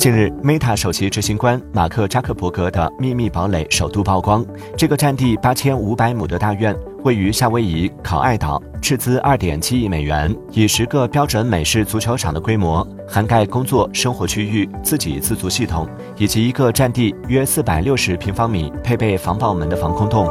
近日，Meta 首席执行官马克扎克伯格的秘密堡垒首度曝光。这个占地八千五百亩的大院位于夏威夷考爱岛，斥资二点七亿美元，以十个标准美式足球场的规模，涵盖工作、生活区域、自给自足系统，以及一个占地约四百六十平方米、配备防爆门的防空洞。